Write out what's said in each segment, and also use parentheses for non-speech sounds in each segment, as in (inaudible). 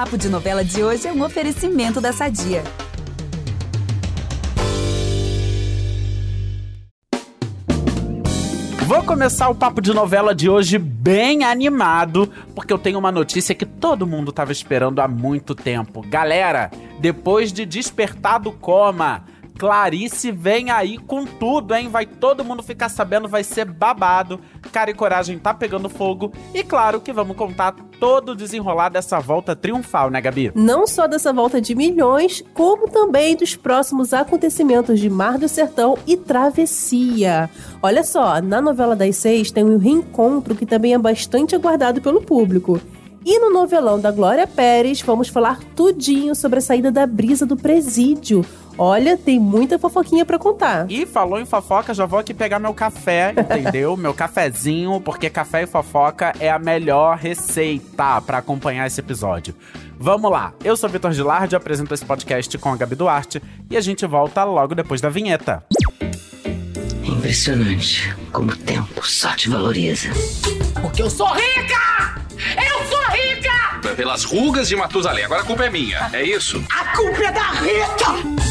Papo de Novela de hoje é um oferecimento da Sadia. Vou começar o papo de novela de hoje bem animado, porque eu tenho uma notícia que todo mundo estava esperando há muito tempo. Galera, depois de despertar do coma, Clarice vem aí com tudo, hein? Vai todo mundo ficar sabendo, vai ser babado. Cara e Coragem tá pegando fogo. E claro que vamos contar todo o desenrolar dessa volta triunfal, né, Gabi? Não só dessa volta de milhões, como também dos próximos acontecimentos de Mar do Sertão e Travessia. Olha só, na novela das seis tem um reencontro que também é bastante aguardado pelo público. E no novelão da Glória Pérez, vamos falar tudinho sobre a saída da brisa do presídio. Olha, tem muita fofoquinha para contar. E falou em fofoca, já vou aqui pegar meu café, (laughs) entendeu? meu cafezinho, porque café e fofoca é a melhor receita para acompanhar esse episódio. Vamos lá, eu sou Vitor Gilardi, apresento esse podcast com a Gabi Duarte e a gente volta logo depois da vinheta. Impressionante como o tempo só te valoriza. Porque eu sou rica! Pelas rugas de Matusalém. Agora a culpa é minha, é isso? A culpa é da Rita!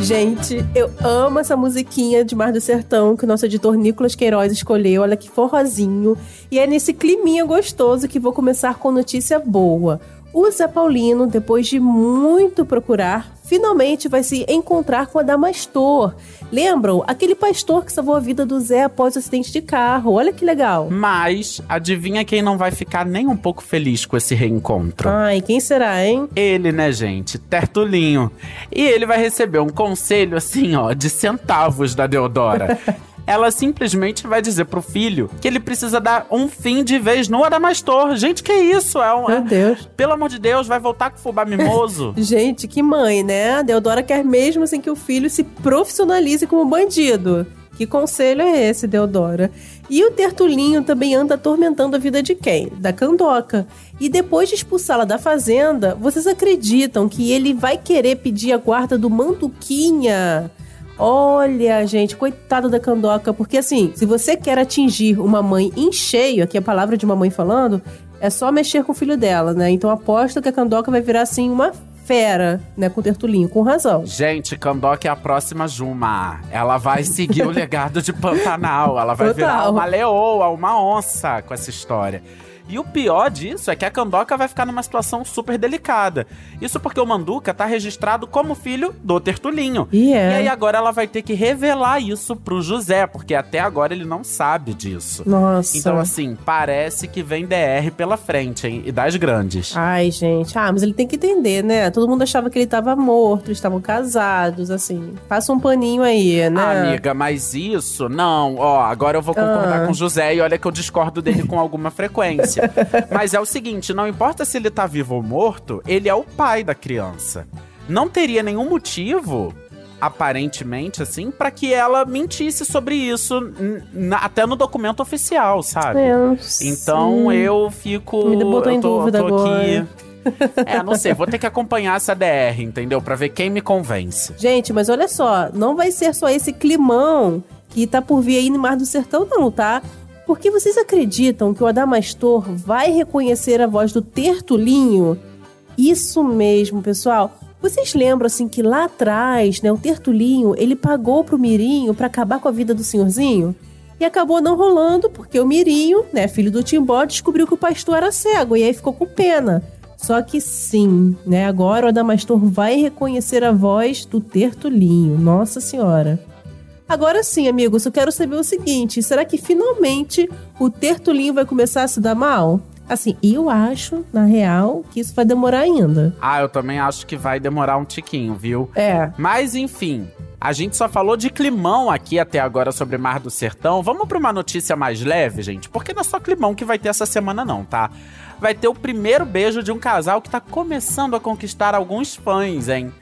Gente, eu amo essa musiquinha de Mar do Sertão que o nosso editor Nicolas Queiroz escolheu. Olha que forrozinho. E é nesse climinha gostoso que vou começar com notícia boa. O Zé Paulino, depois de muito procurar, finalmente vai se encontrar com a Damastor. Lembram? Aquele pastor que salvou a vida do Zé após o acidente de carro. Olha que legal. Mas, adivinha quem não vai ficar nem um pouco feliz com esse reencontro? Ai, quem será, hein? Ele, né, gente? Tertulinho. E ele vai receber um conselho, assim, ó, de centavos da Deodora. (laughs) ela simplesmente vai dizer pro filho que ele precisa dar um fim de vez no Adamastor. Gente, que isso? É um, Meu Deus. Pelo amor de Deus, vai voltar com o fubá mimoso? (laughs) Gente, que mãe, né? A Deodora quer mesmo assim que o filho se profissionalize como bandido. Que conselho é esse, Deodora? E o Tertulinho também anda atormentando a vida de quem? Da Candoca. E depois de expulsá-la da fazenda, vocês acreditam que ele vai querer pedir a guarda do Manduquinha? Olha, gente, coitado da Candoca, porque assim, se você quer atingir uma mãe em cheio, aqui é a palavra de uma mãe falando, é só mexer com o filho dela, né? Então aposto que a Candoca vai virar assim uma fera, né, com o Tertulinho, com razão. Gente, Candoca é a próxima Juma. Ela vai seguir o (laughs) legado de Pantanal. Ela vai Total. virar uma leoa, uma onça com essa história. E o pior disso é que a Candoca vai ficar numa situação super delicada. Isso porque o Manduca tá registrado como filho do Tertulinho. E é. E aí agora ela vai ter que revelar isso pro José, porque até agora ele não sabe disso. Nossa. Então, assim, parece que vem DR pela frente, hein? E das grandes. Ai, gente. Ah, mas ele tem que entender, né? Todo mundo achava que ele tava morto, eles estavam casados, assim. Passa um paninho aí, né? Ah, amiga, mas isso, não, ó, agora eu vou concordar Ah. com o José e olha que eu discordo dele com alguma frequência. Mas é o seguinte, não importa se ele tá vivo ou morto, ele é o pai da criança. Não teria nenhum motivo, aparentemente, assim, pra que ela mentisse sobre isso, até no documento oficial, sabe? É, eu Então sei. eu fico. Me botou eu em tô, dúvida tô agora. aqui. (laughs) É, não sei, vou ter que acompanhar essa DR, entendeu? Pra ver quem me convence. Gente, mas olha só, não vai ser só esse climão que tá por vir aí no Mar do Sertão, não, tá? Porque vocês acreditam que o Adamastor vai reconhecer a voz do Tertulinho? Isso mesmo, pessoal. Vocês lembram assim que lá atrás, né, o Tertulinho, ele pagou pro Mirinho pra acabar com a vida do senhorzinho? E acabou não rolando porque o Mirinho, né, filho do Timbó, descobriu que o pastor era cego e aí ficou com pena. Só que sim, né, agora o Adamastor vai reconhecer a voz do Tertulinho. Nossa Senhora. Agora sim, amigos, eu quero saber o seguinte: será que finalmente o Tertulinho vai começar a se dar mal? Assim, eu acho, na real, que isso vai demorar ainda. Ah, eu também acho que vai demorar um tiquinho, viu? É. Mas enfim, a gente só falou de climão aqui até agora sobre Mar do Sertão. Vamos pra uma notícia mais leve, gente? Porque não é só climão que vai ter essa semana, não, tá? Vai ter o primeiro beijo de um casal que tá começando a conquistar alguns fãs, hein?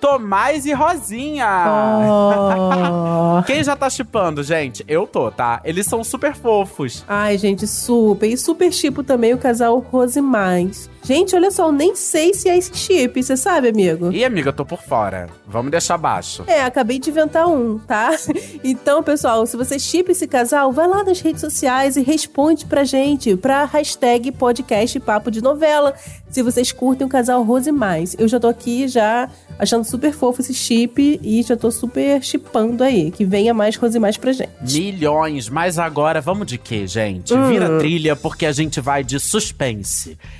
Tomás e Rosinha. Oh. (laughs) Quem já tá chipando, gente? Eu tô, tá? Eles são super fofos. Ai, gente, super. E super tipo também o casal Rose Mais. Gente, olha só, eu nem sei se é esse chip, você sabe, amigo? E amiga, eu tô por fora. Vamos deixar baixo. É, acabei de inventar um, tá? (laughs) Então, pessoal, se você chipa esse casal, vai lá nas redes sociais e responde pra gente, pra hashtag podcast papo de novela, se vocês curtem o casal Rose Mais. Eu já tô aqui já achando super fofo esse chip e já tô super chipando aí, que venha mais Rose Mais pra gente. Milhões, mas agora vamos de quê, gente? Vira trilha porque a gente vai de suspense,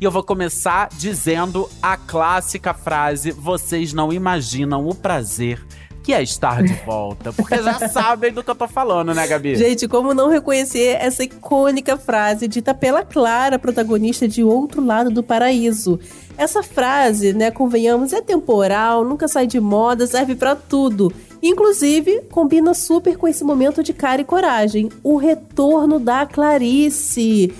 E eu vou começar dizendo a clássica frase: vocês não imaginam o prazer que é estar de volta. Porque já (laughs) sabem do que eu tô falando, né, Gabi? Gente, como não reconhecer essa icônica frase dita pela Clara, protagonista de Outro Lado do Paraíso? Essa frase, né, convenhamos, é temporal, nunca sai de moda, serve pra tudo. Inclusive, combina super com esse momento de cara e coragem. O retorno da Clarice.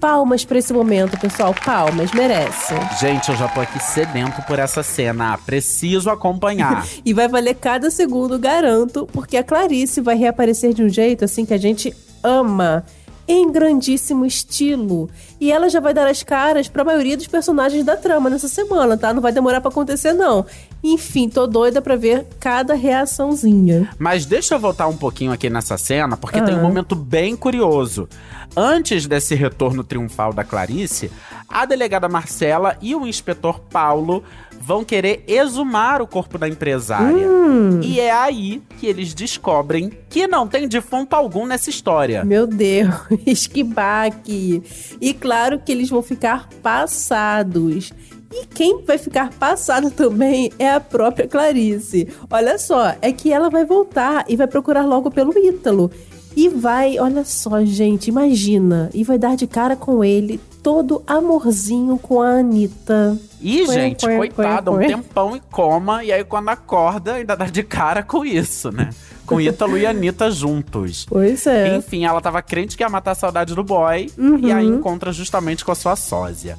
Palmas pra esse momento, pessoal. Palmas, merece. Gente, eu já tô aqui sedento por essa cena. Preciso acompanhar. (laughs) E vai valer cada segundo, garanto, porque a Clarice vai reaparecer de um jeito assim que a gente ama. Em grandíssimo estilo. E ela já vai dar as caras pra maioria dos personagens da trama nessa semana, tá? Não vai demorar pra acontecer, não. Enfim, tô doida pra ver cada reaçãozinha. Mas deixa eu voltar um pouquinho aqui nessa cena, porque tem um Ah. momento bem curioso. Antes desse retorno triunfal da Clarice, a delegada Marcela e o inspetor Paulo vão querer exumar o corpo da empresária. Hum. E é aí que eles descobrem que não tem defunto algum nessa história. Meu Deus, (laughs) que baque! E claro que eles vão ficar passados. E quem vai ficar passado também é a própria Clarice. Olha só, é que ela vai voltar e vai procurar logo pelo Ítalo. E vai, olha só, gente, imagina. E vai dar de cara com ele, todo amorzinho com a Anitta. E, Ué, gente, ué, coitada, um tempão em coma, e aí quando acorda, ainda dá de cara com isso, né? Com Ítalo e (laughs) Anitta juntos. Pois é. Enfim, ela tava crente que ia matar a saudade do boy, Uhum. e aí encontra justamente com a sua sósia.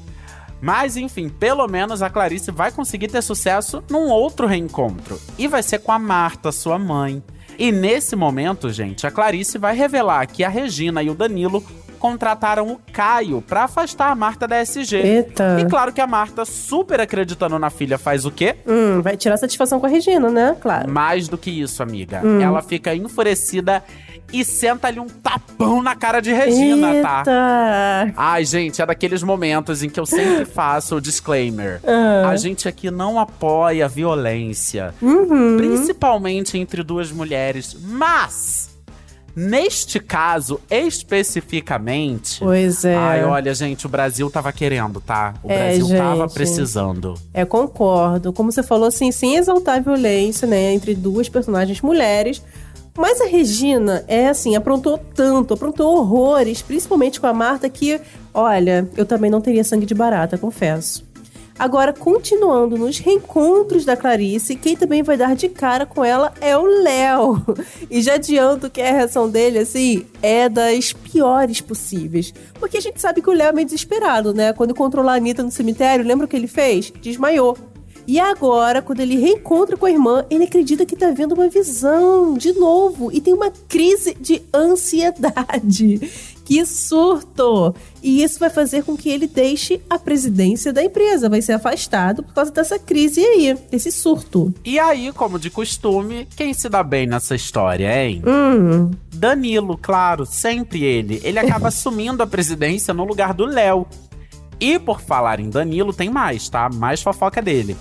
Mas, enfim, pelo menos a Clarice vai conseguir ter sucesso num outro reencontro. E vai ser com a Marta, sua mãe. E nesse momento, gente, a Clarice vai revelar que a Regina e o Danilo contrataram o Caio pra afastar a Marta da SG. Eita. E claro que a Marta, super acreditando na filha, faz o quê? Hum, vai tirar satisfação com a Regina, né? Claro. Mais do que isso, amiga. Hum. Ela fica enfurecida e senta ali um tapão na cara de Regina, tá? Eita. Ai, gente, é daqueles momentos em que eu sempre (laughs) faço o disclaimer. Ah. A gente aqui não apoia a violência, Uhum. principalmente entre duas mulheres, mas neste caso especificamente, Pois é. Ai, olha, gente, o Brasil tava querendo, tá? O É, Brasil tava gente. precisando. É, concordo. Como você falou, assim, sem exaltar a violência, né, entre duas personagens mulheres. Mas a Regina, é assim, aprontou tanto, aprontou horrores, principalmente com a Marta, que, olha, eu também não teria sangue de barata, confesso. Agora, continuando nos reencontros da Clarice, quem também vai dar de cara com ela é o Léo. (laughs) E já adianto que a reação dele, assim, é das piores possíveis. Porque a gente sabe que o Léo é meio desesperado, né? Quando encontrou lá a Anitta no cemitério, lembra o que ele fez? Desmaiou. E agora, quando ele reencontra com a irmã, ele acredita que tá vendo uma visão de novo e tem uma crise de ansiedade. Que surto! E isso vai fazer com que ele deixe a presidência da empresa, vai ser afastado por causa dessa crise aí, desse surto. E aí, como de costume, quem se dá bem nessa história, hein? Hum, Danilo, claro, sempre ele. Ele acaba (laughs) assumindo a presidência no lugar do Léo. E por falar em Danilo, tem mais, tá? Mais fofoca dele.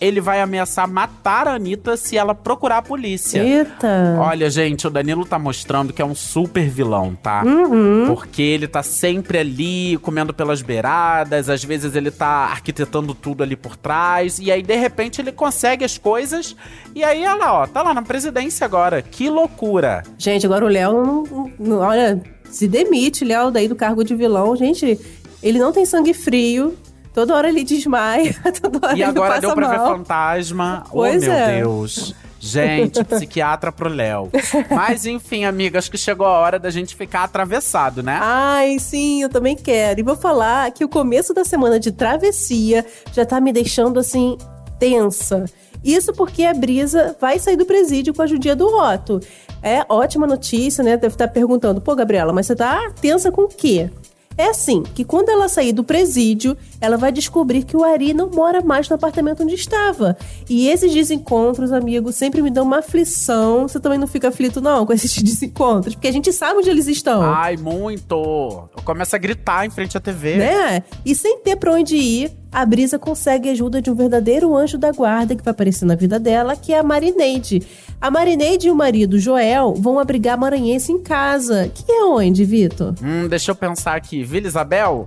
Ele vai ameaçar matar a Anitta se ela procurar a polícia. Eita. Olha, gente, o Danilo tá mostrando que é um super vilão, tá? Uhum. Porque ele tá sempre ali, comendo pelas beiradas, às vezes ele tá arquitetando tudo ali por trás, e aí de repente ele consegue as coisas, e aí olha lá, ó, tá lá na presidência agora. Que loucura! Gente, agora o Léo, olha, se demite, Léo, daí do cargo de vilão. Gente, ele não tem sangue frio. Toda hora ele desmaia, (laughs) toda hora E ele agora passa deu pra ver mal. fantasma. Pois oh, meu é. Deus. Gente, (laughs) psiquiatra pro Léo. Mas enfim, amiga, acho que chegou a hora da gente ficar atravessado, né? Ai, sim, eu também quero. E vou falar que o começo da semana de travessia já tá me deixando assim tensa. Isso porque a Brisa vai sair do presídio com a judia do Otto. É ótima notícia, né? Deve estar perguntando, pô, Gabriela, mas você tá tensa com o quê? É assim, que quando ela sair do presídio, ela vai descobrir que o Ari não mora mais no apartamento onde estava. E esses desencontros, amigo, sempre me dão uma aflição. Você também não fica aflito, não, com esses (laughs) desencontros? Porque a gente sabe onde eles estão. Ai, muito. Eu começo a gritar em frente à TV. Né? E sem ter pra onde ir, a Brisa consegue a ajuda de um verdadeiro anjo da guarda que vai aparecer na vida dela, que é a Marineide. A Marineide e o marido Joel vão abrigar a maranhense em casa. Que é onde, Vitor? Hum, deixa eu pensar aqui. Vila Isabel?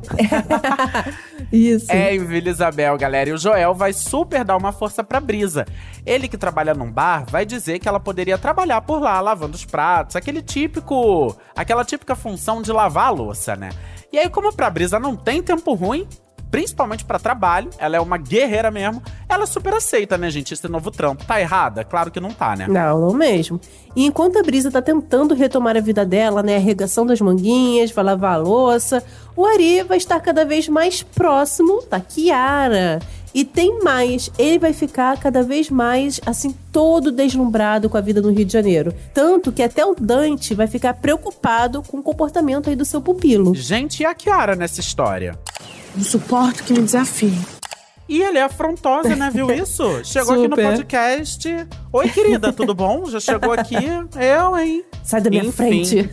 (laughs) Isso. É em Vila Isabel, galera. E o Joel vai super dar uma força pra Brisa. Ele que trabalha num bar vai dizer que ela poderia trabalhar por lá, lavando os pratos, aquele típico. aquela típica função de lavar a louça, né? E aí, como pra Brisa não tem tempo ruim, principalmente pra trabalho, ela é uma guerreira mesmo, ela super aceita, né, gente, esse novo trampo. Tá errada? Claro que não tá, né? Não, não mesmo. E enquanto a Brisa tá tentando retomar a vida dela, né, arregação das manguinhas, vai lavar a louça, o Ari vai estar cada vez mais próximo da Kiara. E tem mais, ele vai ficar cada vez mais, assim, todo deslumbrado com a vida no Rio de Janeiro. Tanto que até o Dante vai ficar preocupado com o comportamento aí do seu pupilo. Gente, e a Kiara nessa história? Não suporto que me desafie. E ele é afrontosa, né? Viu isso? (laughs) Chegou aqui no podcast. Oi, querida, tudo bom? Já chegou aqui? Eu, hein? Sai da minha Enfim. frente.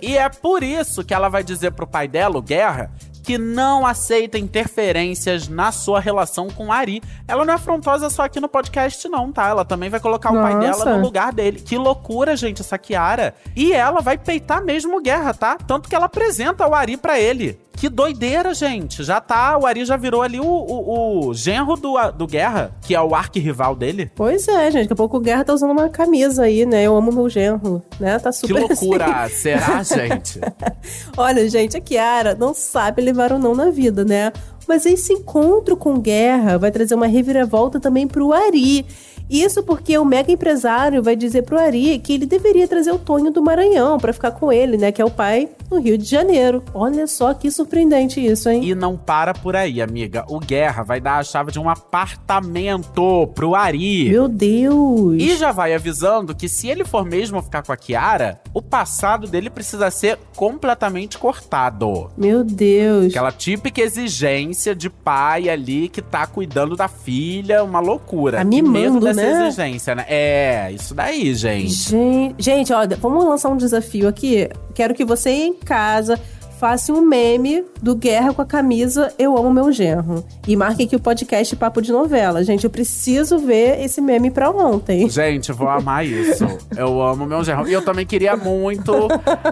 E é por isso que ela vai dizer pro pai dela, o Guerra, que não aceita interferências na sua relação com Ari. Ela não é afrontosa só aqui no podcast, não, tá? Ela também vai colocar o pai Nossa. dela no lugar dele. Que loucura, gente, essa Kiara. E ela vai peitar mesmo Guerra, tá? Tanto que ela apresenta o Ari pra ele. Que doideira, gente. Já tá, o Ari já virou ali o, o, o genro do, do Guerra, que é o arquirrival dele. Pois é, gente. Daqui a pouco o Guerra tá usando uma camisa aí, né? Eu amo meu genro, né? Tá Que super (laughs) loucura. Será, gente? (laughs) Olha, gente, a Kiara não sabe levar ou não na vida, né? Mas esse encontro com Guerra vai trazer uma reviravolta também pro Ari. Isso porque o mega empresário vai dizer pro Ari que ele deveria trazer o Tonho do Maranhão pra ficar com ele, né? Que é o pai no Rio de Janeiro. Olha só que surpreendente isso, hein? E não para por aí, amiga. O Guerra vai dar a chave de um apartamento pro Ari. Meu Deus! E já vai avisando que se ele for mesmo ficar com a Kiara, o passado dele precisa ser completamente cortado. Meu Deus! Aquela típica exigência de pai ali que tá cuidando da filha, uma loucura. Tá mimando, dessa né? exigência, né? É, isso daí, gente. Gente, gente, olha, vamos lançar um desafio aqui. Quero que você em casa faça um meme do Guerra com a camisa Eu Amo Meu Genro. E marque aqui o podcast Papo de Novela. Gente, eu preciso ver esse meme pra ontem. Gente, vou amar isso. Eu amo meu genro. E eu também queria muito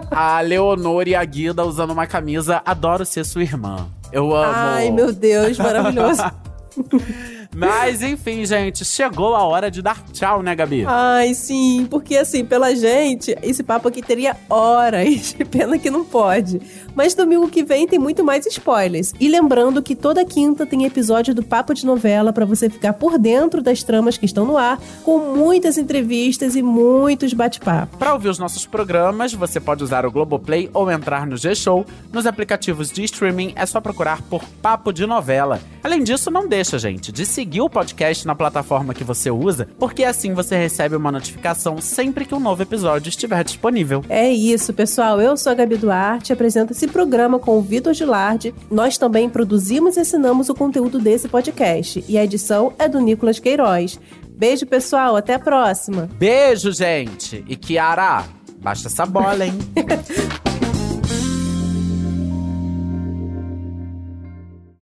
a Leonor e a Guida usando uma camisa Adoro Ser Sua Irmã. Eu amo. Ai, meu Deus, maravilhoso. (laughs) Mas enfim, gente, chegou a hora de dar tchau, né, Gabi? Ai, sim, porque assim, pela gente, esse papo aqui teria horas. (laughs) Pena que não pode. Mas domingo que vem tem muito mais spoilers. E lembrando que toda quinta tem episódio do Papo de Novela pra você ficar por dentro das tramas que estão no ar, com muitas entrevistas e muitos bate-papo. Para ouvir os nossos programas, você pode usar o Globoplay ou entrar no G-Show. Nos aplicativos de streaming é só procurar por Papo de Novela. Além disso, não deixa, gente, de seguir o podcast na plataforma que você usa, porque assim você recebe uma notificação sempre que um novo episódio estiver disponível. É isso, pessoal. Eu sou a Gabi Duarte, apresento esse programa com o Vitor Gilardi. Nós também produzimos e ensinamos o conteúdo desse podcast. E a edição é do Nicolas Queiroz. Beijo, pessoal. Até a próxima. Beijo, gente! E Kiara, baixa essa bola, hein? (laughs)